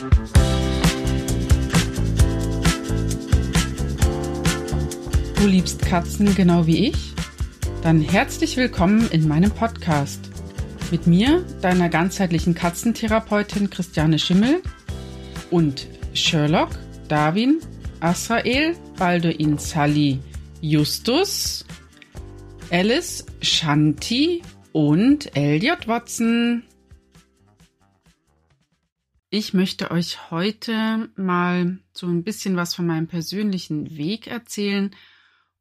Du liebst Katzen genau wie ich? Dann herzlich willkommen in meinem Podcast. Mit mir, deiner ganzheitlichen Katzentherapeutin Christiane Schimmel und Sherlock, Darwin, Asrael, Balduin Sally, Justus, Alice, Shanti und Elliot Watson. Ich möchte euch heute mal so ein bisschen was von meinem persönlichen Weg erzählen.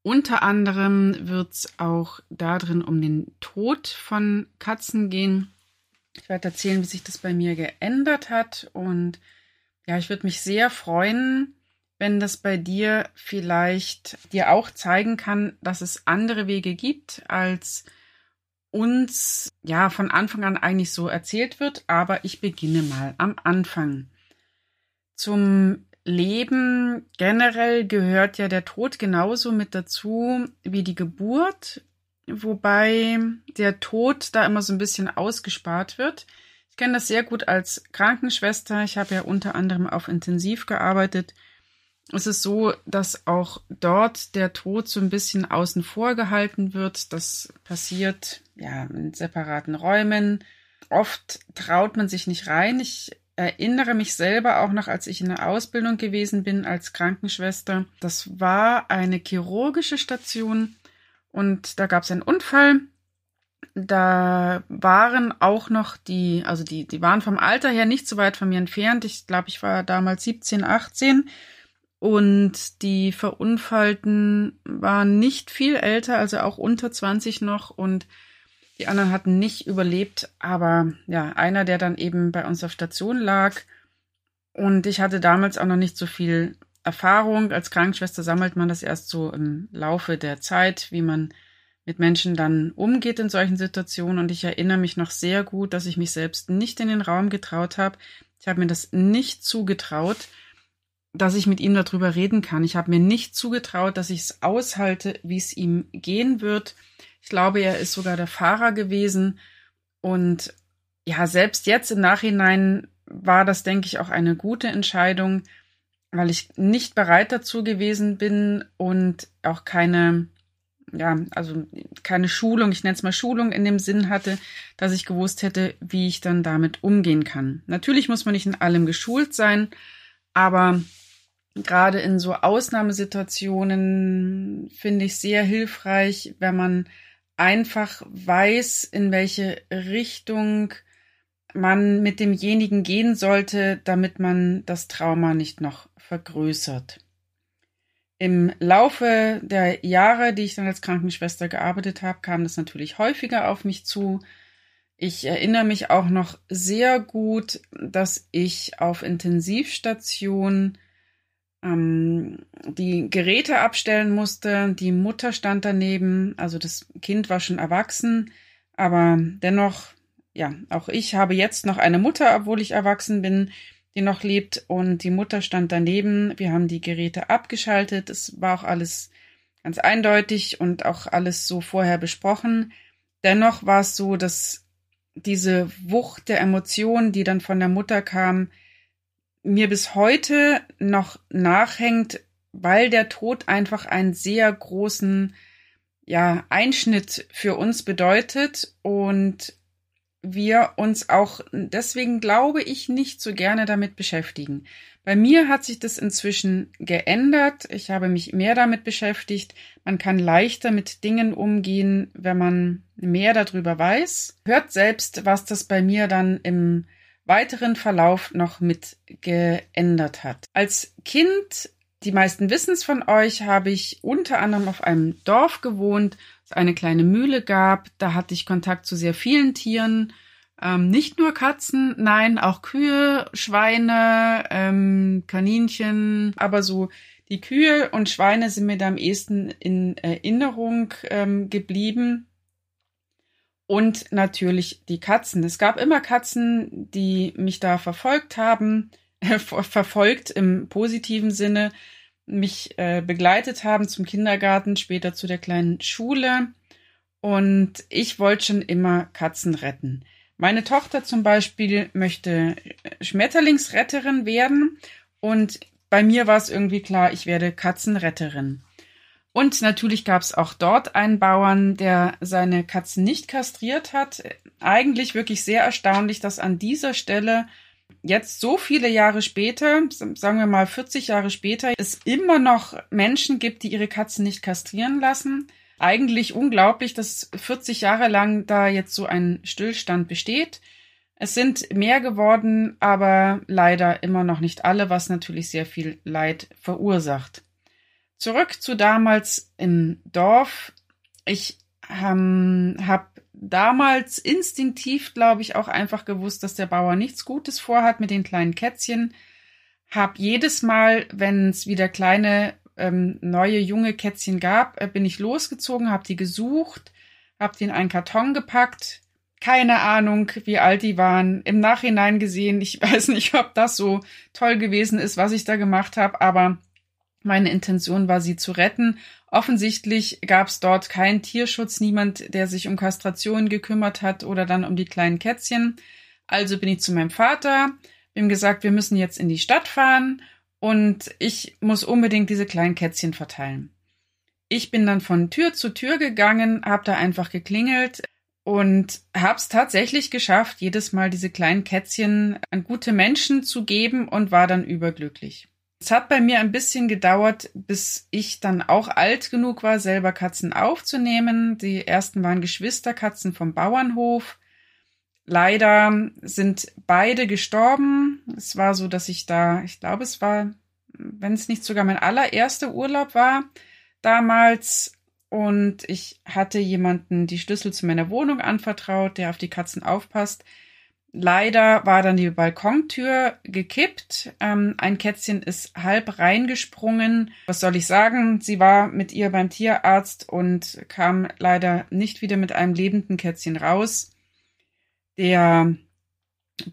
Unter anderem wird es auch darin um den Tod von Katzen gehen. Ich werde erzählen, wie sich das bei mir geändert hat. Und ja, ich würde mich sehr freuen, wenn das bei dir vielleicht dir auch zeigen kann, dass es andere Wege gibt, als uns ja von Anfang an eigentlich so erzählt wird. Aber ich beginne mal am Anfang. Zum Leben generell gehört ja der Tod genauso mit dazu wie die Geburt, wobei der Tod da immer so ein bisschen ausgespart wird. Ich kenne das sehr gut als Krankenschwester. Ich habe ja unter anderem auf Intensiv gearbeitet es ist so, dass auch dort der Tod so ein bisschen außen vor gehalten wird. Das passiert ja in separaten Räumen. Oft traut man sich nicht rein. Ich erinnere mich selber auch noch, als ich in der Ausbildung gewesen bin als Krankenschwester. Das war eine chirurgische Station und da gab es einen Unfall. Da waren auch noch die, also die, die waren vom Alter her nicht so weit von mir entfernt. Ich glaube, ich war damals 17, 18 und die Verunfallten waren nicht viel älter, also auch unter 20 noch. Und die anderen hatten nicht überlebt. Aber ja, einer, der dann eben bei uns auf Station lag. Und ich hatte damals auch noch nicht so viel Erfahrung. Als Krankenschwester sammelt man das erst so im Laufe der Zeit, wie man mit Menschen dann umgeht in solchen Situationen. Und ich erinnere mich noch sehr gut, dass ich mich selbst nicht in den Raum getraut habe. Ich habe mir das nicht zugetraut dass ich mit ihm darüber reden kann. Ich habe mir nicht zugetraut, dass ich es aushalte, wie es ihm gehen wird. Ich glaube, er ist sogar der Fahrer gewesen. Und ja, selbst jetzt im Nachhinein war das, denke ich, auch eine gute Entscheidung, weil ich nicht bereit dazu gewesen bin und auch keine, ja, also keine Schulung, ich nenne es mal Schulung in dem Sinn hatte, dass ich gewusst hätte, wie ich dann damit umgehen kann. Natürlich muss man nicht in allem geschult sein, aber gerade in so Ausnahmesituationen finde ich sehr hilfreich, wenn man einfach weiß, in welche Richtung man mit demjenigen gehen sollte, damit man das Trauma nicht noch vergrößert. Im Laufe der Jahre, die ich dann als Krankenschwester gearbeitet habe, kam das natürlich häufiger auf mich zu. Ich erinnere mich auch noch sehr gut, dass ich auf Intensivstationen ähm, die Geräte abstellen musste. Die Mutter stand daneben, also das Kind war schon erwachsen, aber dennoch, ja, auch ich habe jetzt noch eine Mutter, obwohl ich erwachsen bin, die noch lebt und die Mutter stand daneben. Wir haben die Geräte abgeschaltet. Es war auch alles ganz eindeutig und auch alles so vorher besprochen. Dennoch war es so, dass diese Wucht der Emotionen, die dann von der Mutter kam, mir bis heute noch nachhängt, weil der Tod einfach einen sehr großen ja, Einschnitt für uns bedeutet und wir uns auch deswegen glaube ich nicht so gerne damit beschäftigen. Bei mir hat sich das inzwischen geändert. Ich habe mich mehr damit beschäftigt. Man kann leichter mit Dingen umgehen, wenn man mehr darüber weiß. Hört selbst, was das bei mir dann im weiteren Verlauf noch mit geändert hat. Als Kind, die meisten wissen es von euch, habe ich unter anderem auf einem Dorf gewohnt, es eine kleine Mühle gab. Da hatte ich Kontakt zu sehr vielen Tieren. Ähm, nicht nur Katzen, nein, auch Kühe, Schweine, ähm, Kaninchen, aber so die Kühe und Schweine sind mir da am ehesten in Erinnerung ähm, geblieben und natürlich die Katzen. Es gab immer Katzen, die mich da verfolgt haben, verfolgt im positiven Sinne, mich äh, begleitet haben zum Kindergarten, später zu der kleinen Schule. Und ich wollte schon immer Katzen retten. Meine Tochter zum Beispiel möchte Schmetterlingsretterin werden und bei mir war es irgendwie klar, ich werde Katzenretterin. Und natürlich gab es auch dort einen Bauern, der seine Katzen nicht kastriert hat. Eigentlich wirklich sehr erstaunlich, dass an dieser Stelle jetzt so viele Jahre später, sagen wir mal 40 Jahre später, es immer noch Menschen gibt, die ihre Katzen nicht kastrieren lassen. Eigentlich unglaublich, dass 40 Jahre lang da jetzt so ein Stillstand besteht. Es sind mehr geworden, aber leider immer noch nicht alle, was natürlich sehr viel Leid verursacht. Zurück zu damals im Dorf. Ich ähm, habe damals instinktiv, glaube ich, auch einfach gewusst, dass der Bauer nichts Gutes vorhat mit den kleinen Kätzchen. Hab jedes Mal, wenn es wieder kleine ähm, neue junge Kätzchen gab, äh, bin ich losgezogen, habe die gesucht, habe die in einen Karton gepackt. Keine Ahnung, wie alt die waren. Im Nachhinein gesehen, ich weiß nicht, ob das so toll gewesen ist, was ich da gemacht habe, aber meine Intention war, sie zu retten. Offensichtlich gab es dort keinen Tierschutz, niemand, der sich um Kastration gekümmert hat oder dann um die kleinen Kätzchen. Also bin ich zu meinem Vater, ihm gesagt, wir müssen jetzt in die Stadt fahren und ich muss unbedingt diese kleinen Kätzchen verteilen. Ich bin dann von Tür zu Tür gegangen, habe da einfach geklingelt und habe es tatsächlich geschafft, jedes Mal diese kleinen Kätzchen an gute Menschen zu geben und war dann überglücklich. Es hat bei mir ein bisschen gedauert, bis ich dann auch alt genug war, selber Katzen aufzunehmen. Die ersten waren Geschwisterkatzen vom Bauernhof. Leider sind beide gestorben. Es war so, dass ich da, ich glaube, es war, wenn es nicht sogar mein allererster Urlaub war, damals. Und ich hatte jemanden die Schlüssel zu meiner Wohnung anvertraut, der auf die Katzen aufpasst. Leider war dann die Balkontür gekippt. Ähm, ein Kätzchen ist halb reingesprungen. Was soll ich sagen? Sie war mit ihr beim Tierarzt und kam leider nicht wieder mit einem lebenden Kätzchen raus. Der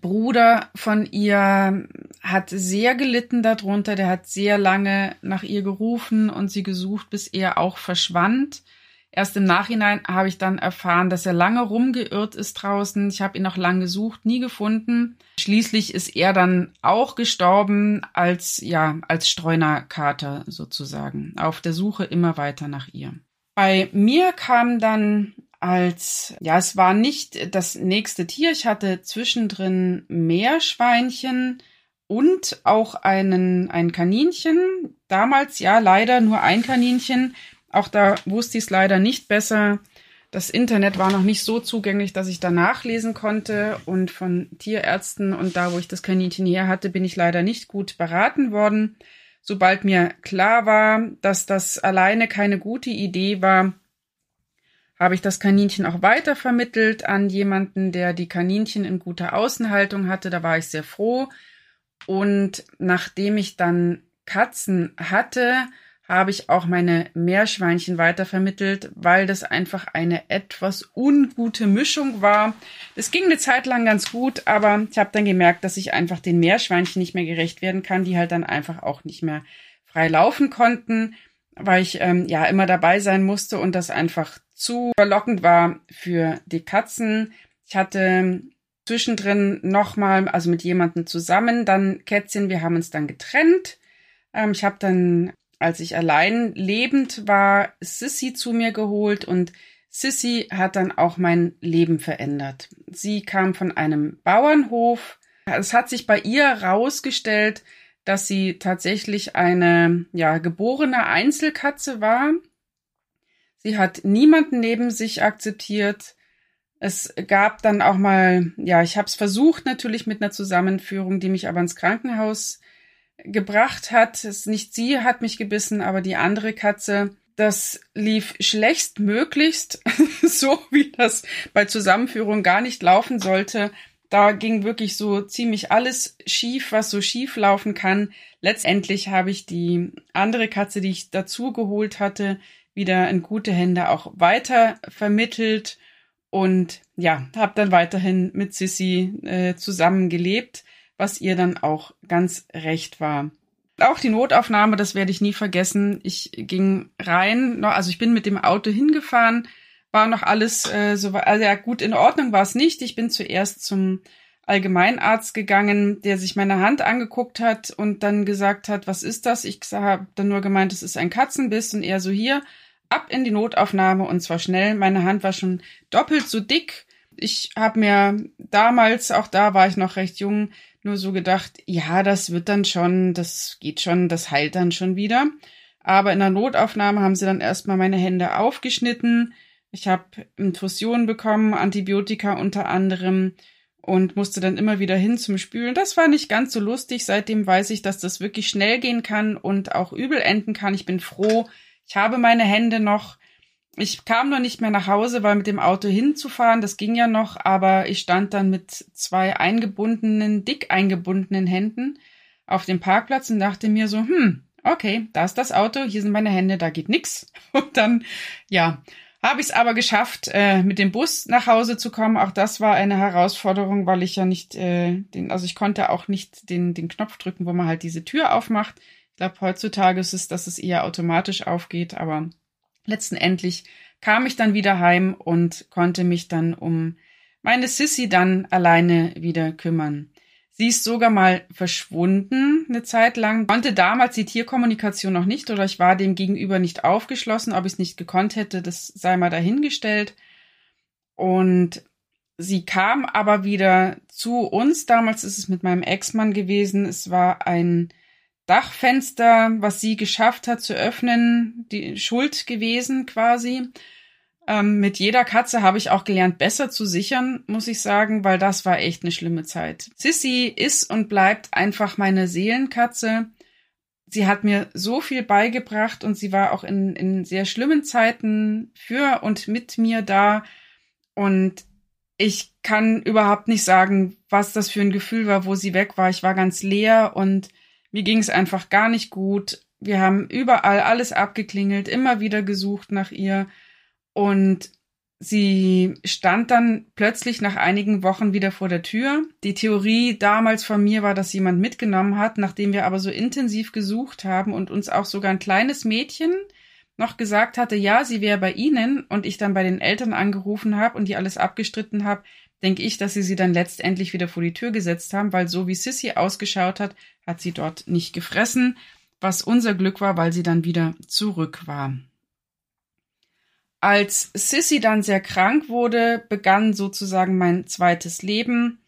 Bruder von ihr hat sehr gelitten darunter. Der hat sehr lange nach ihr gerufen und sie gesucht, bis er auch verschwand. Erst im Nachhinein habe ich dann erfahren, dass er lange rumgeirrt ist draußen. Ich habe ihn noch lange gesucht, nie gefunden. Schließlich ist er dann auch gestorben als, ja, als Streunerkater sozusagen. Auf der Suche immer weiter nach ihr. Bei mir kam dann als, ja, es war nicht das nächste Tier. Ich hatte zwischendrin Meerschweinchen und auch einen, ein Kaninchen. Damals, ja, leider nur ein Kaninchen auch da wusste ich es leider nicht besser. Das Internet war noch nicht so zugänglich, dass ich da nachlesen konnte. Und von Tierärzten und da, wo ich das Kaninchen her hatte, bin ich leider nicht gut beraten worden. Sobald mir klar war, dass das alleine keine gute Idee war, habe ich das Kaninchen auch weiter vermittelt an jemanden, der die Kaninchen in guter Außenhaltung hatte. Da war ich sehr froh. Und nachdem ich dann Katzen hatte, habe ich auch meine Meerschweinchen weitervermittelt, weil das einfach eine etwas ungute Mischung war. Das ging eine Zeit lang ganz gut, aber ich habe dann gemerkt, dass ich einfach den Meerschweinchen nicht mehr gerecht werden kann, die halt dann einfach auch nicht mehr frei laufen konnten, weil ich ähm, ja immer dabei sein musste und das einfach zu verlockend war für die Katzen. Ich hatte zwischendrin nochmal, also mit jemandem zusammen, dann Kätzchen, wir haben uns dann getrennt. Ähm, ich habe dann als ich allein lebend war, Sissy zu mir geholt und Sissy hat dann auch mein Leben verändert. Sie kam von einem Bauernhof. Es hat sich bei ihr herausgestellt, dass sie tatsächlich eine, ja, geborene Einzelkatze war. Sie hat niemanden neben sich akzeptiert. Es gab dann auch mal, ja, ich habe es versucht natürlich mit einer Zusammenführung, die mich aber ins Krankenhaus gebracht hat. Es nicht sie hat mich gebissen, aber die andere Katze. Das lief schlechtmöglichst, so wie das bei Zusammenführung gar nicht laufen sollte. Da ging wirklich so ziemlich alles schief, was so schief laufen kann. Letztendlich habe ich die andere Katze, die ich dazu geholt hatte, wieder in gute Hände auch weiter vermittelt und ja, habe dann weiterhin mit Sissy äh, zusammen gelebt was ihr dann auch ganz recht war. Auch die Notaufnahme, das werde ich nie vergessen. Ich ging rein, also ich bin mit dem Auto hingefahren, war noch alles äh, so, also ja, gut in Ordnung war es nicht. Ich bin zuerst zum Allgemeinarzt gegangen, der sich meine Hand angeguckt hat und dann gesagt hat, was ist das? Ich habe dann nur gemeint, es ist ein Katzenbiss und er so hier, ab in die Notaufnahme und zwar schnell. Meine Hand war schon doppelt so dick. Ich habe mir damals, auch da war ich noch recht jung, nur so gedacht, ja, das wird dann schon, das geht schon, das heilt dann schon wieder. Aber in der Notaufnahme haben sie dann erstmal meine Hände aufgeschnitten. Ich habe Infusionen bekommen, Antibiotika unter anderem und musste dann immer wieder hin zum Spülen. Das war nicht ganz so lustig. Seitdem weiß ich, dass das wirklich schnell gehen kann und auch übel enden kann. Ich bin froh. Ich habe meine Hände noch. Ich kam noch nicht mehr nach Hause, weil mit dem Auto hinzufahren, das ging ja noch, aber ich stand dann mit zwei eingebundenen, dick eingebundenen Händen auf dem Parkplatz und dachte mir so, hm, okay, da ist das Auto, hier sind meine Hände, da geht nix. Und dann, ja, habe ich es aber geschafft, äh, mit dem Bus nach Hause zu kommen. Auch das war eine Herausforderung, weil ich ja nicht äh, den, also ich konnte auch nicht den, den Knopf drücken, wo man halt diese Tür aufmacht. Ich glaube, heutzutage ist es, dass es eher automatisch aufgeht, aber letztendlich kam ich dann wieder heim und konnte mich dann um meine Sissy dann alleine wieder kümmern. Sie ist sogar mal verschwunden eine Zeit lang. Konnte damals die Tierkommunikation noch nicht oder ich war dem gegenüber nicht aufgeschlossen. Ob ich es nicht gekonnt hätte, das sei mal dahingestellt. Und sie kam aber wieder zu uns. Damals ist es mit meinem Ex-Mann gewesen. Es war ein Dachfenster, was sie geschafft hat zu öffnen, die Schuld gewesen quasi. Ähm, mit jeder Katze habe ich auch gelernt, besser zu sichern, muss ich sagen, weil das war echt eine schlimme Zeit. Sissy ist und bleibt einfach meine Seelenkatze. Sie hat mir so viel beigebracht und sie war auch in, in sehr schlimmen Zeiten für und mit mir da. Und ich kann überhaupt nicht sagen, was das für ein Gefühl war, wo sie weg war. Ich war ganz leer und mir ging es einfach gar nicht gut. Wir haben überall alles abgeklingelt, immer wieder gesucht nach ihr. Und sie stand dann plötzlich nach einigen Wochen wieder vor der Tür. Die Theorie damals von mir war, dass jemand mitgenommen hat, nachdem wir aber so intensiv gesucht haben und uns auch sogar ein kleines Mädchen noch gesagt hatte, ja, sie wäre bei Ihnen und ich dann bei den Eltern angerufen habe und die alles abgestritten habe, denke ich, dass sie sie dann letztendlich wieder vor die Tür gesetzt haben, weil so wie Sissy ausgeschaut hat, hat sie dort nicht gefressen, was unser Glück war, weil sie dann wieder zurück war. Als Sissy dann sehr krank wurde, begann sozusagen mein zweites Leben.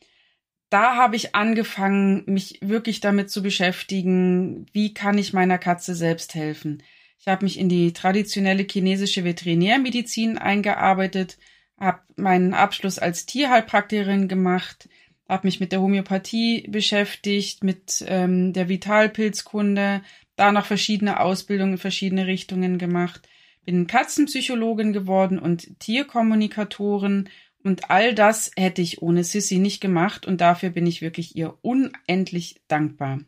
Da habe ich angefangen, mich wirklich damit zu beschäftigen, wie kann ich meiner Katze selbst helfen. Ich habe mich in die traditionelle chinesische Veterinärmedizin eingearbeitet, habe meinen Abschluss als Tierheilpraktikerin gemacht, habe mich mit der Homöopathie beschäftigt, mit ähm, der Vitalpilzkunde, da noch verschiedene Ausbildungen in verschiedene Richtungen gemacht bin Katzenpsychologin geworden und Tierkommunikatorin und all das hätte ich ohne Sissy nicht gemacht und dafür bin ich wirklich ihr unendlich dankbar.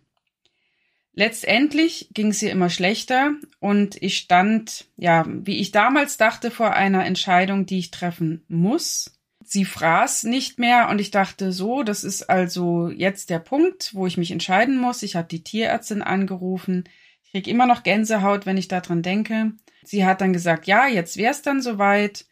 Letztendlich ging es ihr immer schlechter und ich stand, ja, wie ich damals dachte, vor einer Entscheidung, die ich treffen muss. Sie fraß nicht mehr und ich dachte so, das ist also jetzt der Punkt, wo ich mich entscheiden muss. Ich habe die Tierärztin angerufen. Ich krieg immer noch Gänsehaut, wenn ich daran denke. Sie hat dann gesagt, ja, jetzt wär's dann soweit.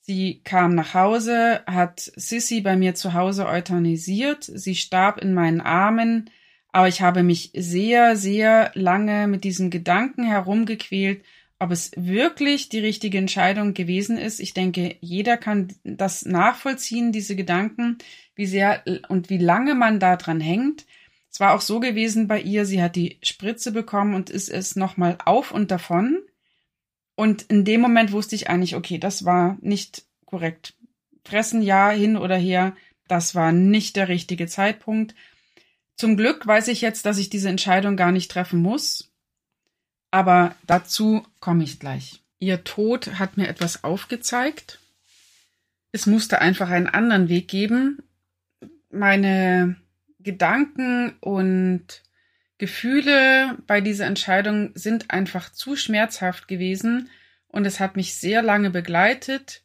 Sie kam nach Hause, hat Sissy bei mir zu Hause euthanisiert. Sie starb in meinen Armen, aber ich habe mich sehr, sehr lange mit diesem Gedanken herumgequält, ob es wirklich die richtige Entscheidung gewesen ist. Ich denke, jeder kann das nachvollziehen, diese Gedanken, wie sehr und wie lange man da dran hängt. Es war auch so gewesen bei ihr, sie hat die Spritze bekommen und ist es nochmal auf und davon. Und in dem Moment wusste ich eigentlich, okay, das war nicht korrekt. Fressen ja hin oder her, das war nicht der richtige Zeitpunkt. Zum Glück weiß ich jetzt, dass ich diese Entscheidung gar nicht treffen muss. Aber dazu komme ich gleich. Ihr Tod hat mir etwas aufgezeigt. Es musste einfach einen anderen Weg geben. Meine Gedanken und Gefühle bei dieser Entscheidung sind einfach zu schmerzhaft gewesen und es hat mich sehr lange begleitet.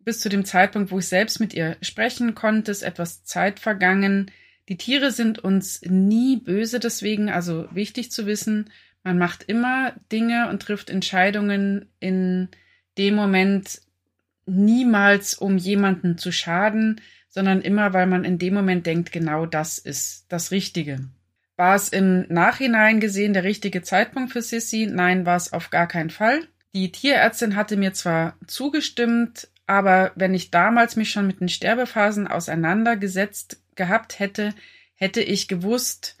Bis zu dem Zeitpunkt, wo ich selbst mit ihr sprechen konnte, ist etwas Zeit vergangen. Die Tiere sind uns nie böse deswegen, also wichtig zu wissen, man macht immer Dinge und trifft Entscheidungen in dem Moment, niemals um jemanden zu schaden, sondern immer, weil man in dem Moment denkt, genau das ist das Richtige. War es im Nachhinein gesehen der richtige Zeitpunkt für Sissy? Nein, war es auf gar keinen Fall. Die Tierärztin hatte mir zwar zugestimmt, aber wenn ich damals mich schon mit den Sterbephasen auseinandergesetzt gehabt hätte, hätte ich gewusst,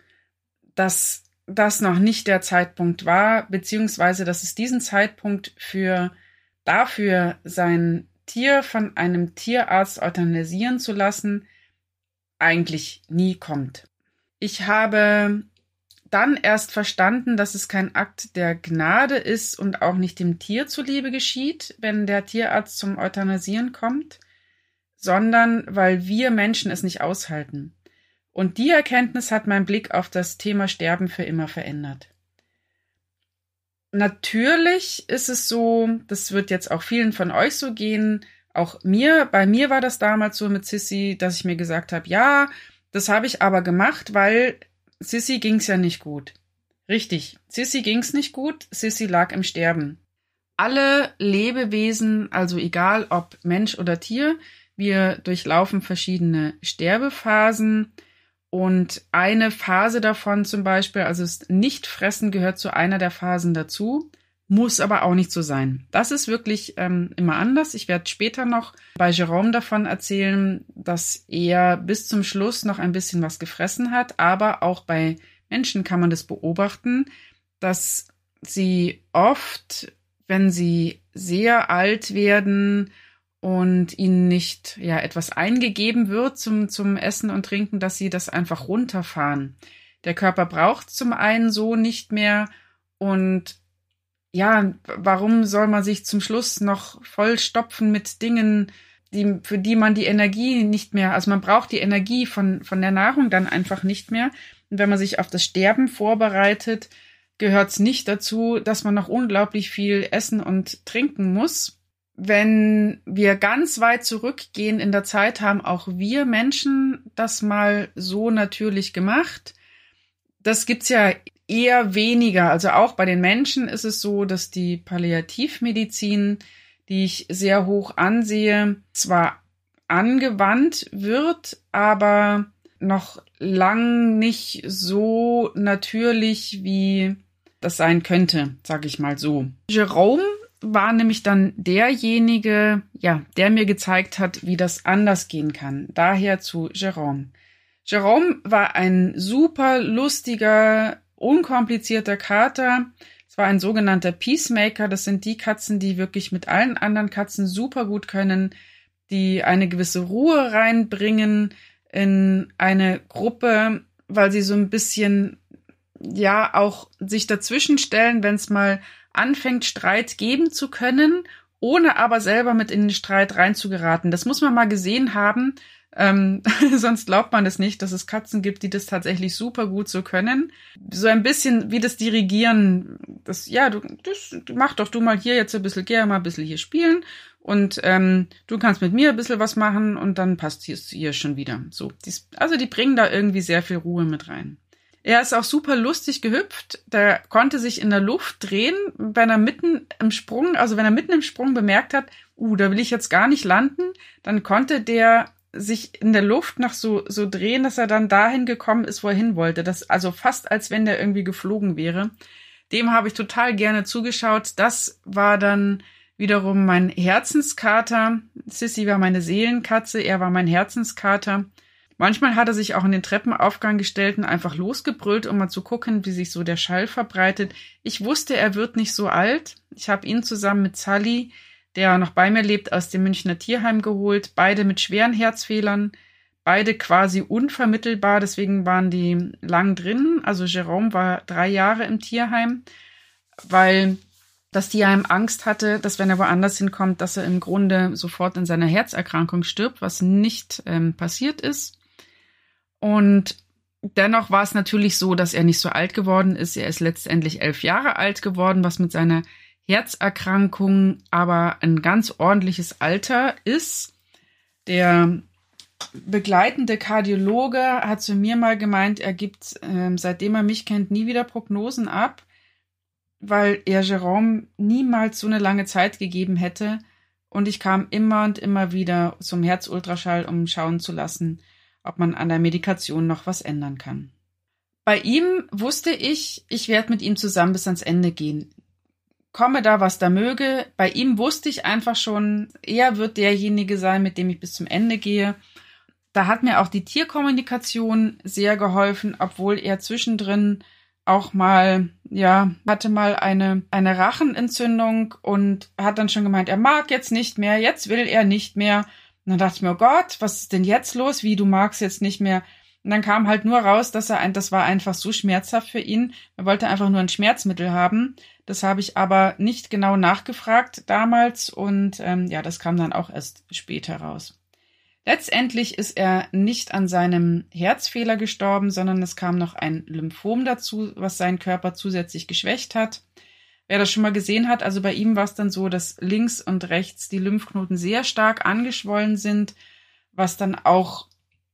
dass das noch nicht der Zeitpunkt war, beziehungsweise dass es diesen Zeitpunkt für dafür sein Tier von einem Tierarzt euthanasieren zu lassen, eigentlich nie kommt. Ich habe dann erst verstanden, dass es kein Akt der Gnade ist und auch nicht dem Tier zuliebe geschieht, wenn der Tierarzt zum Euthanasieren kommt, sondern weil wir Menschen es nicht aushalten. Und die Erkenntnis hat mein Blick auf das Thema Sterben für immer verändert. Natürlich ist es so, das wird jetzt auch vielen von euch so gehen, auch mir, bei mir war das damals so mit Sissy, dass ich mir gesagt habe, ja, das habe ich aber gemacht, weil Sissy ging's ja nicht gut. Richtig, Sissy ging's nicht gut, Sissy lag im Sterben. Alle Lebewesen, also egal ob Mensch oder Tier, wir durchlaufen verschiedene Sterbephasen. Und eine Phase davon zum Beispiel, also das Nichtfressen gehört zu einer der Phasen dazu, muss aber auch nicht so sein. Das ist wirklich ähm, immer anders. Ich werde später noch bei Jerome davon erzählen, dass er bis zum Schluss noch ein bisschen was gefressen hat, aber auch bei Menschen kann man das beobachten, dass sie oft, wenn sie sehr alt werden, und ihnen nicht ja etwas eingegeben wird zum, zum Essen und Trinken, dass sie das einfach runterfahren. Der Körper braucht zum einen so nicht mehr und ja, warum soll man sich zum Schluss noch vollstopfen mit Dingen, die, für die man die Energie nicht mehr, also man braucht die Energie von, von der Nahrung dann einfach nicht mehr. Und wenn man sich auf das Sterben vorbereitet, gehört es nicht dazu, dass man noch unglaublich viel essen und trinken muss wenn wir ganz weit zurückgehen in der Zeit, haben auch wir Menschen das mal so natürlich gemacht. Das gibt's ja eher weniger. Also auch bei den Menschen ist es so, dass die Palliativmedizin, die ich sehr hoch ansehe, zwar angewandt wird, aber noch lang nicht so natürlich, wie das sein könnte, sag ich mal so. Jerome war nämlich dann derjenige, ja, der mir gezeigt hat, wie das anders gehen kann. Daher zu Jerome. Jerome war ein super lustiger, unkomplizierter Kater. Es war ein sogenannter Peacemaker. Das sind die Katzen, die wirklich mit allen anderen Katzen super gut können, die eine gewisse Ruhe reinbringen in eine Gruppe, weil sie so ein bisschen, ja, auch sich dazwischen stellen, wenn es mal anfängt, Streit geben zu können, ohne aber selber mit in den Streit reinzugeraten. Das muss man mal gesehen haben. Ähm, sonst glaubt man es nicht, dass es Katzen gibt, die das tatsächlich super gut so können. So ein bisschen wie das Dirigieren. Das, ja, du, das, mach doch du mal hier jetzt ein bisschen, geh mal ein bisschen hier spielen und ähm, du kannst mit mir ein bisschen was machen und dann passt es hier schon wieder. So, dies, also die bringen da irgendwie sehr viel Ruhe mit rein. Er ist auch super lustig gehüpft. Der konnte sich in der Luft drehen, wenn er mitten im Sprung, also wenn er mitten im Sprung bemerkt hat, uh, da will ich jetzt gar nicht landen, dann konnte der sich in der Luft noch so, so drehen, dass er dann dahin gekommen ist, wo er hin wollte. Das, also fast als wenn der irgendwie geflogen wäre. Dem habe ich total gerne zugeschaut. Das war dann wiederum mein Herzenskater. Sissy war meine Seelenkatze, er war mein Herzenskater. Manchmal hat er sich auch in den Treppenaufgang gestellt und einfach losgebrüllt, um mal zu gucken, wie sich so der Schall verbreitet. Ich wusste, er wird nicht so alt. Ich habe ihn zusammen mit Sally, der noch bei mir lebt, aus dem Münchner Tierheim geholt. Beide mit schweren Herzfehlern, beide quasi unvermittelbar, deswegen waren die lang drin. Also Jerome war drei Jahre im Tierheim, weil das Tierheim Angst hatte, dass wenn er woanders hinkommt, dass er im Grunde sofort in seiner Herzerkrankung stirbt, was nicht ähm, passiert ist. Und dennoch war es natürlich so, dass er nicht so alt geworden ist. Er ist letztendlich elf Jahre alt geworden, was mit seiner Herzerkrankung aber ein ganz ordentliches Alter ist. Der begleitende Kardiologe hat zu mir mal gemeint, er gibt, äh, seitdem er mich kennt, nie wieder Prognosen ab, weil er Jerome niemals so eine lange Zeit gegeben hätte, und ich kam immer und immer wieder zum Herzultraschall, um schauen zu lassen, ob man an der Medikation noch was ändern kann. Bei ihm wusste ich, ich werde mit ihm zusammen bis ans Ende gehen. Komme da, was da möge. Bei ihm wusste ich einfach schon, er wird derjenige sein, mit dem ich bis zum Ende gehe. Da hat mir auch die Tierkommunikation sehr geholfen, obwohl er zwischendrin auch mal, ja, hatte mal eine, eine Rachenentzündung und hat dann schon gemeint, er mag jetzt nicht mehr, jetzt will er nicht mehr. Und dann dachte ich mir, oh Gott, was ist denn jetzt los? Wie, du magst jetzt nicht mehr? Und dann kam halt nur raus, dass er ein, das war einfach so schmerzhaft für ihn. Er wollte einfach nur ein Schmerzmittel haben. Das habe ich aber nicht genau nachgefragt damals und ähm, ja, das kam dann auch erst später raus. Letztendlich ist er nicht an seinem Herzfehler gestorben, sondern es kam noch ein Lymphom dazu, was seinen Körper zusätzlich geschwächt hat. Wer das schon mal gesehen hat, also bei ihm war es dann so, dass links und rechts die Lymphknoten sehr stark angeschwollen sind, was dann auch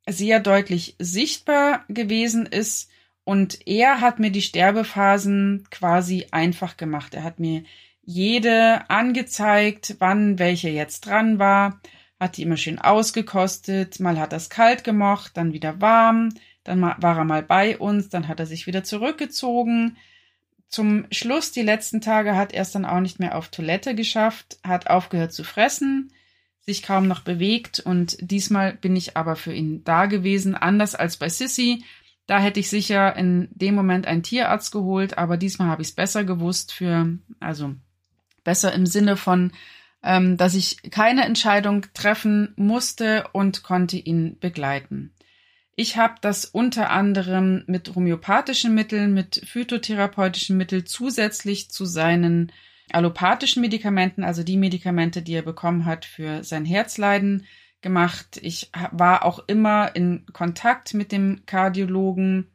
sehr deutlich sichtbar gewesen ist. Und er hat mir die Sterbephasen quasi einfach gemacht. Er hat mir jede angezeigt, wann welche jetzt dran war hat die immer schön ausgekostet. Mal hat er es kalt gemocht, dann wieder warm, dann war er mal bei uns, dann hat er sich wieder zurückgezogen. Zum Schluss, die letzten Tage, hat er es dann auch nicht mehr auf Toilette geschafft, hat aufgehört zu fressen, sich kaum noch bewegt und diesmal bin ich aber für ihn da gewesen, anders als bei Sissy. Da hätte ich sicher in dem Moment einen Tierarzt geholt, aber diesmal habe ich es besser gewusst für, also besser im Sinne von, ähm, dass ich keine Entscheidung treffen musste und konnte ihn begleiten. Ich habe das unter anderem mit homöopathischen Mitteln, mit phytotherapeutischen Mitteln zusätzlich zu seinen allopathischen Medikamenten, also die Medikamente, die er bekommen hat für sein Herzleiden, gemacht. Ich war auch immer in Kontakt mit dem Kardiologen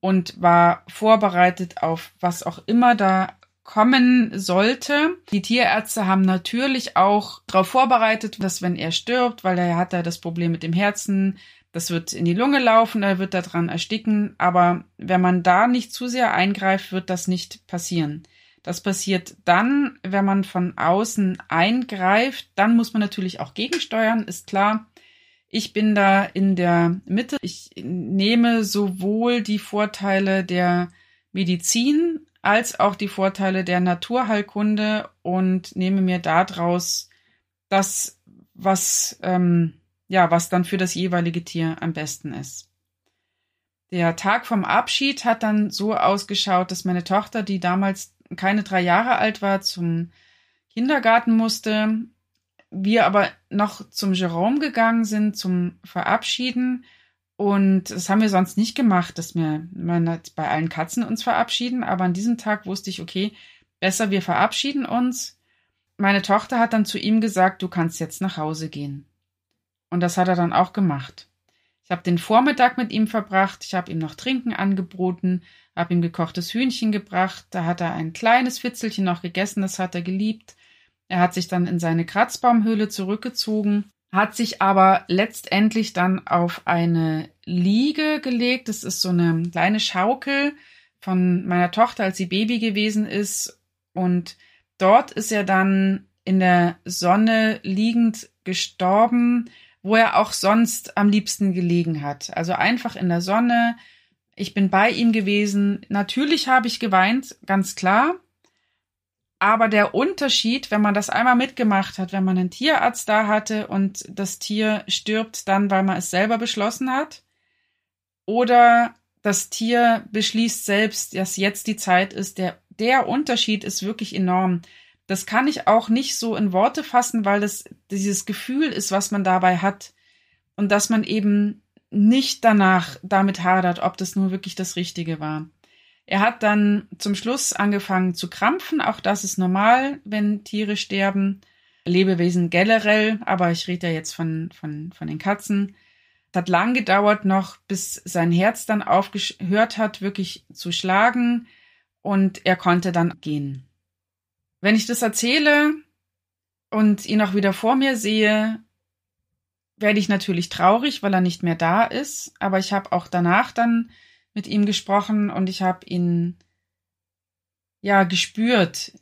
und war vorbereitet auf was auch immer da kommen sollte. Die Tierärzte haben natürlich auch darauf vorbereitet, dass wenn er stirbt, weil er hat da das Problem mit dem Herzen, das wird in die Lunge laufen, er wird daran ersticken. Aber wenn man da nicht zu sehr eingreift, wird das nicht passieren. Das passiert dann, wenn man von außen eingreift. Dann muss man natürlich auch gegensteuern, ist klar. Ich bin da in der Mitte. Ich nehme sowohl die Vorteile der Medizin als auch die Vorteile der Naturheilkunde und nehme mir daraus das, was, ähm, ja, was dann für das jeweilige Tier am besten ist. Der Tag vom Abschied hat dann so ausgeschaut, dass meine Tochter, die damals keine drei Jahre alt war, zum Kindergarten musste, wir aber noch zum Jerome gegangen sind zum Verabschieden und das haben wir sonst nicht gemacht, dass wir man bei allen Katzen uns verabschieden. Aber an diesem Tag wusste ich, okay, besser wir verabschieden uns. Meine Tochter hat dann zu ihm gesagt, du kannst jetzt nach Hause gehen. Und das hat er dann auch gemacht. Ich habe den Vormittag mit ihm verbracht, ich habe ihm noch Trinken angeboten, habe ihm gekochtes Hühnchen gebracht, da hat er ein kleines Fitzelchen noch gegessen, das hat er geliebt. Er hat sich dann in seine Kratzbaumhöhle zurückgezogen hat sich aber letztendlich dann auf eine Liege gelegt. Das ist so eine kleine Schaukel von meiner Tochter, als sie Baby gewesen ist. Und dort ist er dann in der Sonne liegend gestorben, wo er auch sonst am liebsten gelegen hat. Also einfach in der Sonne. Ich bin bei ihm gewesen. Natürlich habe ich geweint, ganz klar. Aber der Unterschied, wenn man das einmal mitgemacht hat, wenn man einen Tierarzt da hatte und das Tier stirbt dann, weil man es selber beschlossen hat, oder das Tier beschließt selbst, dass jetzt die Zeit ist, der, der Unterschied ist wirklich enorm. Das kann ich auch nicht so in Worte fassen, weil das dieses Gefühl ist, was man dabei hat. Und dass man eben nicht danach damit hadert, ob das nur wirklich das Richtige war. Er hat dann zum Schluss angefangen zu krampfen. Auch das ist normal, wenn Tiere sterben. Lebewesen generell, aber ich rede ja jetzt von, von, von den Katzen. Es hat lang gedauert noch, bis sein Herz dann aufgehört hat, wirklich zu schlagen und er konnte dann gehen. Wenn ich das erzähle und ihn auch wieder vor mir sehe, werde ich natürlich traurig, weil er nicht mehr da ist, aber ich habe auch danach dann mit ihm gesprochen und ich habe ihn ja gespürt,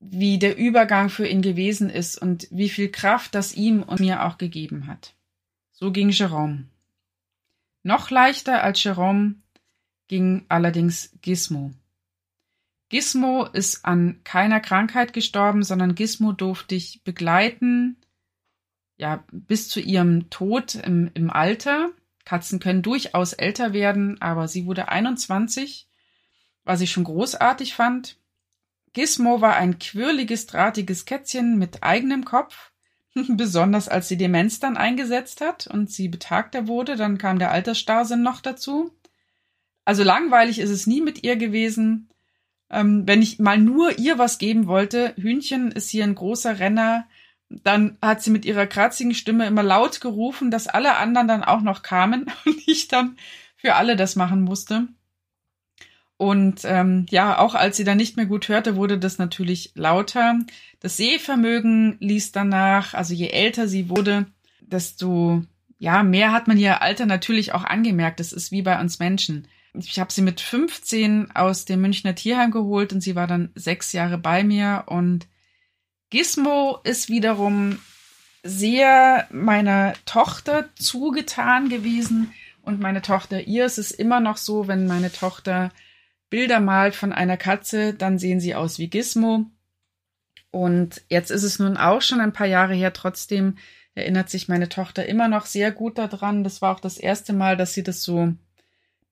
wie der Übergang für ihn gewesen ist und wie viel Kraft das ihm und mir auch gegeben hat. So ging Jerome. Noch leichter als Jerome ging allerdings Gizmo. Gizmo ist an keiner Krankheit gestorben, sondern Gizmo durfte ich begleiten, ja, bis zu ihrem Tod im, im Alter. Katzen können durchaus älter werden, aber sie wurde 21, was ich schon großartig fand. Gizmo war ein quirliges, drahtiges Kätzchen mit eigenem Kopf, besonders als die Demenz dann eingesetzt hat und sie betagter wurde, dann kam der Altersstarrsinn noch dazu. Also langweilig ist es nie mit ihr gewesen. Ähm, wenn ich mal nur ihr was geben wollte, Hühnchen ist hier ein großer Renner, dann hat sie mit ihrer kratzigen Stimme immer laut gerufen, dass alle anderen dann auch noch kamen und ich dann für alle das machen musste. Und ähm, ja, auch als sie dann nicht mehr gut hörte, wurde das natürlich lauter. Das Sehvermögen ließ danach, also je älter sie wurde, desto ja, mehr hat man ihr Alter natürlich auch angemerkt. Das ist wie bei uns Menschen. Ich habe sie mit 15 aus dem Münchner Tierheim geholt und sie war dann sechs Jahre bei mir. Und Gizmo ist wiederum sehr meiner Tochter zugetan gewesen. Und meine Tochter ihr ist es immer noch so, wenn meine Tochter Bilder malt von einer Katze, dann sehen sie aus wie Gizmo. Und jetzt ist es nun auch schon ein paar Jahre her. Trotzdem erinnert sich meine Tochter immer noch sehr gut daran. Das war auch das erste Mal, dass sie das so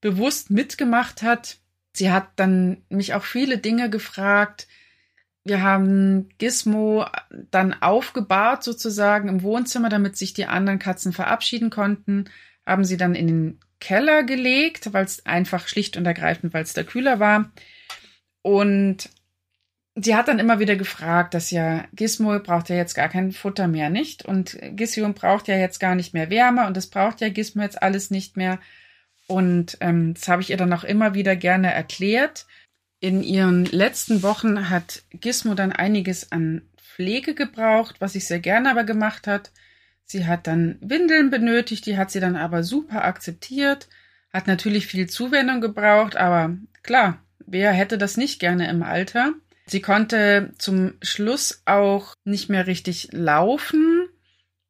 bewusst mitgemacht hat. Sie hat dann mich auch viele Dinge gefragt. Wir haben Gizmo dann aufgebahrt sozusagen im Wohnzimmer, damit sich die anderen Katzen verabschieden konnten. Haben sie dann in den Keller gelegt, weil es einfach schlicht und ergreifend, weil es da kühler war. Und sie hat dann immer wieder gefragt, dass ja Gizmo braucht ja jetzt gar kein Futter mehr, nicht? Und Gizmo braucht ja jetzt gar nicht mehr Wärme und das braucht ja Gizmo jetzt alles nicht mehr. Und ähm, das habe ich ihr dann auch immer wieder gerne erklärt. In ihren letzten Wochen hat Gizmo dann einiges an Pflege gebraucht, was ich sehr gerne aber gemacht hat. Sie hat dann Windeln benötigt, die hat sie dann aber super akzeptiert, hat natürlich viel Zuwendung gebraucht, aber klar, wer hätte das nicht gerne im Alter? Sie konnte zum Schluss auch nicht mehr richtig laufen.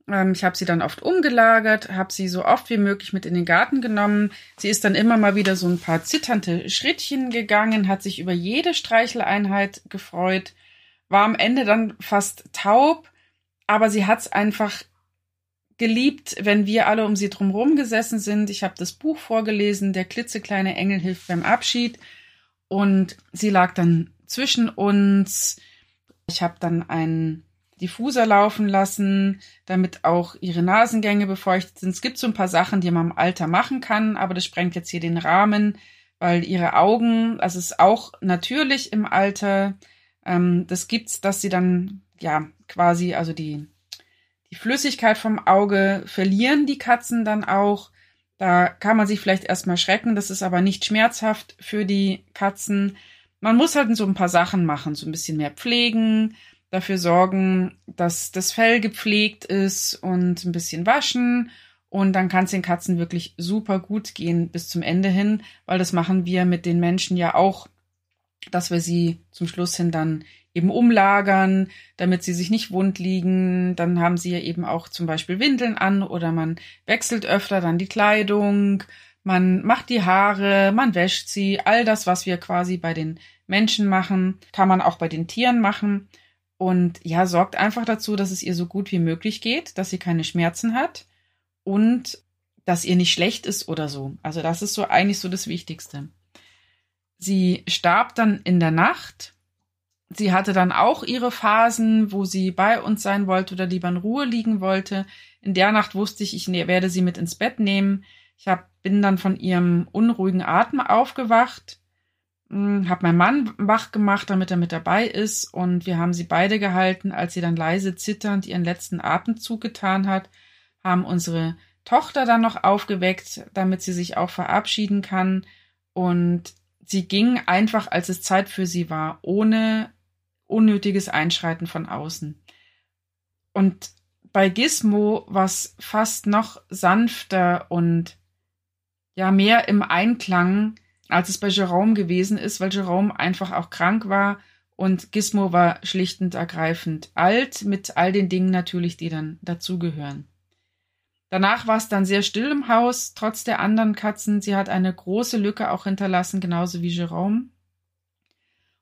Ähm, ich habe sie dann oft umgelagert, habe sie so oft wie möglich mit in den Garten genommen. Sie ist dann immer mal wieder so ein paar zitternde Schrittchen gegangen, hat sich über jede Streicheleinheit gefreut, war am Ende dann fast taub, aber sie hat es einfach geliebt, wenn wir alle um sie drumherum gesessen sind. Ich habe das Buch vorgelesen, der klitzekleine Engel hilft beim Abschied. Und sie lag dann zwischen uns. Ich habe dann einen Diffuser laufen lassen, damit auch ihre Nasengänge befeuchtet sind. Es gibt so ein paar Sachen, die man im Alter machen kann, aber das sprengt jetzt hier den Rahmen, weil ihre Augen, es ist auch natürlich im Alter, ähm, das gibt's, dass sie dann ja quasi, also die die Flüssigkeit vom Auge verlieren die Katzen dann auch. Da kann man sich vielleicht erstmal schrecken, das ist aber nicht schmerzhaft für die Katzen. Man muss halt so ein paar Sachen machen, so ein bisschen mehr pflegen, dafür sorgen, dass das Fell gepflegt ist und ein bisschen waschen. Und dann kann es den Katzen wirklich super gut gehen bis zum Ende hin, weil das machen wir mit den Menschen ja auch, dass wir sie zum Schluss hin dann eben umlagern, damit sie sich nicht wund liegen. Dann haben sie ja eben auch zum Beispiel Windeln an oder man wechselt öfter dann die Kleidung, man macht die Haare, man wäscht sie. All das, was wir quasi bei den Menschen machen, kann man auch bei den Tieren machen. Und ja, sorgt einfach dazu, dass es ihr so gut wie möglich geht, dass sie keine Schmerzen hat und dass ihr nicht schlecht ist oder so. Also das ist so eigentlich so das Wichtigste. Sie starb dann in der Nacht sie hatte dann auch ihre Phasen, wo sie bei uns sein wollte oder lieber in Ruhe liegen wollte. In der Nacht wusste ich, ich ne-, werde sie mit ins Bett nehmen. Ich hab, bin dann von ihrem unruhigen Atem aufgewacht, habe meinen Mann wach gemacht, damit er mit dabei ist und wir haben sie beide gehalten, als sie dann leise zitternd ihren letzten Atemzug getan hat, haben unsere Tochter dann noch aufgeweckt, damit sie sich auch verabschieden kann und sie ging einfach, als es Zeit für sie war, ohne unnötiges Einschreiten von außen. Und bei Gizmo war es fast noch sanfter und ja mehr im Einklang, als es bei Jerome gewesen ist, weil Jerome einfach auch krank war Und Gizmo war schlicht und ergreifend alt, mit all den Dingen natürlich, die dann dazugehören. Danach war es dann sehr still im Haus, trotz der anderen Katzen. Sie hat eine große Lücke auch hinterlassen, genauso wie Jerome.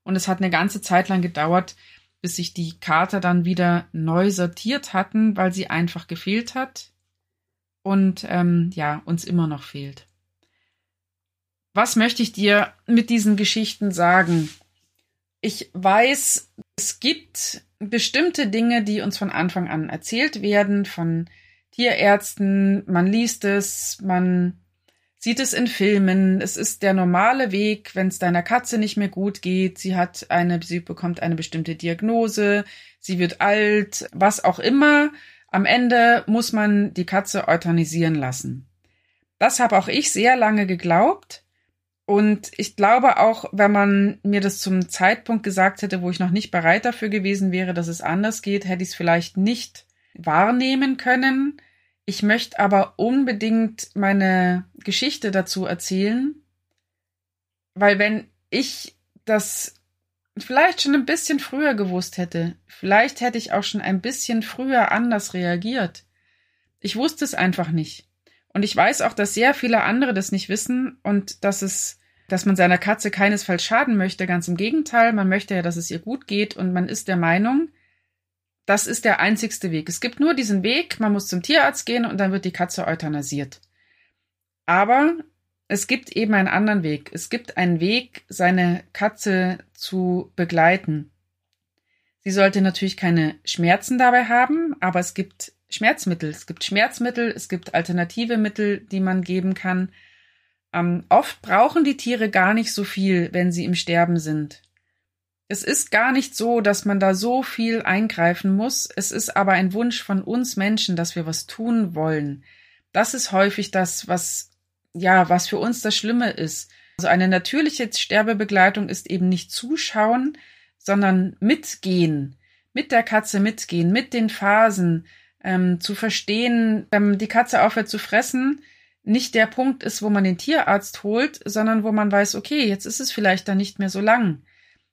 Und es hat eine ganze Zeit lang gedauert, bis sich die Kater dann wieder neu sortiert hatten, weil sie einfach gefehlt hat und ähm, ja, uns immer noch fehlt. Was möchte ich dir mit diesen Geschichten sagen? Ich weiß, es gibt bestimmte Dinge, die uns von Anfang an erzählt werden, von Tierärzten, man liest es, man sieht es in Filmen. Es ist der normale Weg, wenn es deiner Katze nicht mehr gut geht. Sie hat eine, sie bekommt eine bestimmte Diagnose, sie wird alt, was auch immer. Am Ende muss man die Katze euthanisieren lassen. Das habe auch ich sehr lange geglaubt. Und ich glaube auch, wenn man mir das zum Zeitpunkt gesagt hätte, wo ich noch nicht bereit dafür gewesen wäre, dass es anders geht, hätte ich es vielleicht nicht wahrnehmen können. Ich möchte aber unbedingt meine Geschichte dazu erzählen, weil wenn ich das vielleicht schon ein bisschen früher gewusst hätte, vielleicht hätte ich auch schon ein bisschen früher anders reagiert. Ich wusste es einfach nicht. Und ich weiß auch, dass sehr viele andere das nicht wissen und dass es, dass man seiner Katze keinesfalls schaden möchte. Ganz im Gegenteil, man möchte ja, dass es ihr gut geht und man ist der Meinung, das ist der einzigste Weg. Es gibt nur diesen Weg, man muss zum Tierarzt gehen und dann wird die Katze euthanasiert. Aber es gibt eben einen anderen Weg. Es gibt einen Weg, seine Katze zu begleiten. Sie sollte natürlich keine Schmerzen dabei haben, aber es gibt Schmerzmittel. Es gibt Schmerzmittel, es gibt alternative Mittel, die man geben kann. Ähm, oft brauchen die Tiere gar nicht so viel, wenn sie im Sterben sind. Es ist gar nicht so, dass man da so viel eingreifen muss. Es ist aber ein Wunsch von uns Menschen, dass wir was tun wollen. Das ist häufig das, was, ja, was für uns das Schlimme ist. Also eine natürliche Sterbebegleitung ist eben nicht zuschauen, sondern mitgehen, mit der Katze mitgehen, mit den Phasen, ähm, zu verstehen, wenn die Katze aufhört zu fressen, nicht der Punkt ist, wo man den Tierarzt holt, sondern wo man weiß, okay, jetzt ist es vielleicht dann nicht mehr so lang,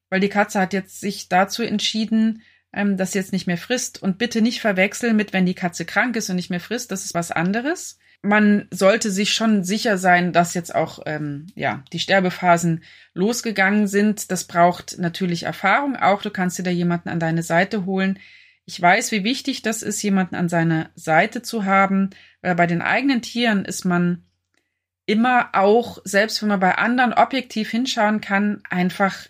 weil die Katze hat jetzt sich dazu entschieden, ähm, dass sie jetzt nicht mehr frisst und bitte nicht verwechseln mit, wenn die Katze krank ist und nicht mehr frisst, das ist was anderes. Man sollte sich schon sicher sein, dass jetzt auch ähm, ja die Sterbephasen losgegangen sind. Das braucht natürlich Erfahrung auch. Du kannst dir da jemanden an deine Seite holen, ich weiß, wie wichtig das ist, jemanden an seiner Seite zu haben, weil bei den eigenen Tieren ist man immer auch, selbst wenn man bei anderen objektiv hinschauen kann, einfach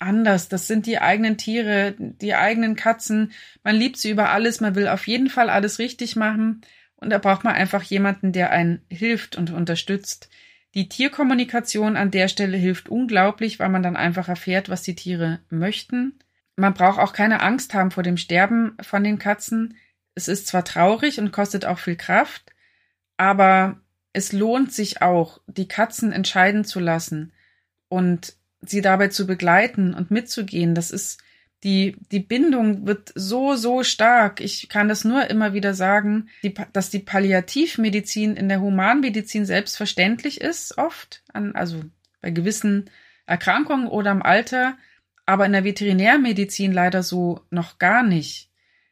anders. Das sind die eigenen Tiere, die eigenen Katzen. Man liebt sie über alles, man will auf jeden Fall alles richtig machen. Und da braucht man einfach jemanden, der einen hilft und unterstützt. Die Tierkommunikation an der Stelle hilft unglaublich, weil man dann einfach erfährt, was die Tiere möchten. Man braucht auch keine Angst haben vor dem Sterben von den Katzen. Es ist zwar traurig und kostet auch viel Kraft, aber es lohnt sich auch, die Katzen entscheiden zu lassen und sie dabei zu begleiten und mitzugehen. Das ist die, die Bindung wird so, so stark. Ich kann das nur immer wieder sagen, die, dass die Palliativmedizin in der Humanmedizin selbstverständlich ist, oft, an, also bei gewissen Erkrankungen oder im Alter, aber in der Veterinärmedizin leider so noch gar nicht.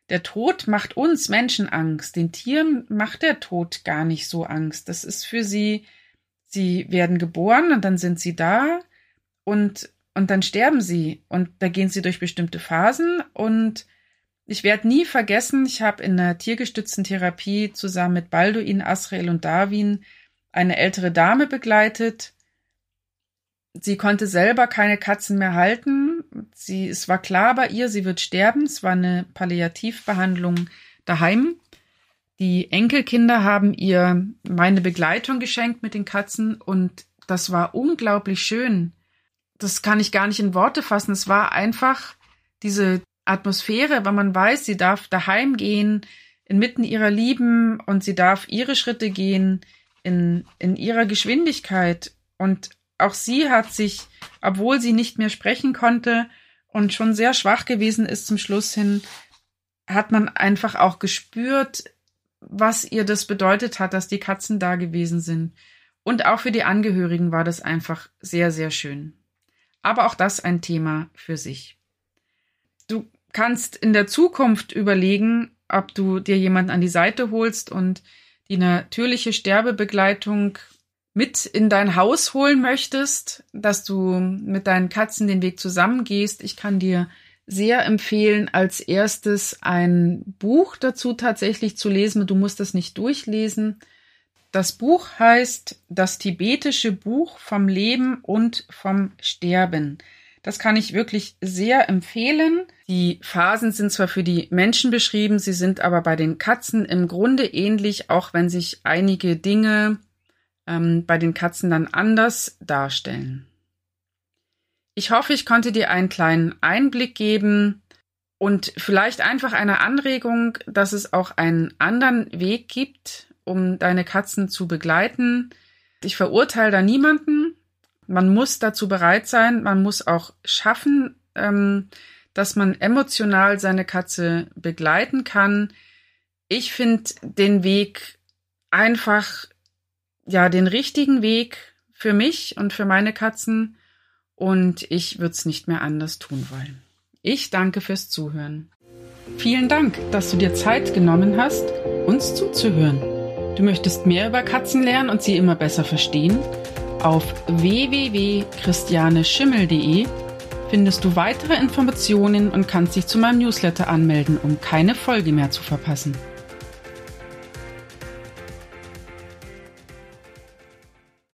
Der Tod macht uns Menschen Angst, den Tieren macht der Tod gar nicht so Angst. Das ist für sie, sie werden geboren und dann sind sie da und, und dann sterben sie und da gehen sie durch bestimmte Phasen und ich werde nie vergessen, ich habe in einer tiergestützten Therapie zusammen mit Balduin, Asrael und Darwin eine ältere Dame begleitet, Sie konnte selber keine Katzen mehr halten. Sie, es war klar bei ihr, sie wird sterben. Es war eine Palliativbehandlung daheim. Die Enkelkinder haben ihr meine Begleitung geschenkt mit den Katzen und das war unglaublich schön. Das kann ich gar nicht in Worte fassen. Es war einfach diese Atmosphäre, weil man weiß, sie darf daheim gehen, inmitten ihrer Lieben und sie darf ihre Schritte gehen in, in ihrer Geschwindigkeit. Und auch sie hat sich, obwohl sie nicht mehr sprechen konnte und schon sehr schwach gewesen ist zum Schluss hin, hat man einfach auch gespürt, was ihr das bedeutet hat, dass die Katzen da gewesen sind. Und auch für die Angehörigen war das einfach sehr, sehr schön. Aber auch das ein Thema für sich. Du kannst in der Zukunft überlegen, ob du dir jemanden an die Seite holst und die natürliche Sterbebegleitung mit in dein Haus holen möchtest, dass du mit deinen Katzen den Weg zusammengehst. Ich kann dir sehr empfehlen, als erstes ein Buch dazu tatsächlich zu lesen. Du musst das nicht durchlesen. Das Buch heißt Das tibetische Buch vom Leben und vom Sterben. Das kann ich wirklich sehr empfehlen. Die Phasen sind zwar für die Menschen beschrieben, sie sind aber bei den Katzen im Grunde ähnlich, auch wenn sich einige Dinge ähm, bei den Katzen dann anders darstellen. Ich hoffe, ich konnte dir einen kleinen Einblick geben und vielleicht einfach eine Anregung, dass es auch einen anderen Weg gibt, um deine Katzen zu begleiten. Ich verurteile da niemanden. Man muss dazu bereit sein, man muss auch schaffen, ähm, dass man emotional seine Katze begleiten kann. Ich finde den Weg einfach, ja, den richtigen Weg für mich und für meine Katzen und ich würde es nicht mehr anders tun wollen. Ich danke fürs Zuhören. Vielen Dank, dass du dir Zeit genommen hast, uns zuzuhören. Du möchtest mehr über Katzen lernen und sie immer besser verstehen? Auf www.christianeschimmel.de findest du weitere Informationen und kannst dich zu meinem Newsletter anmelden, um keine Folge mehr zu verpassen.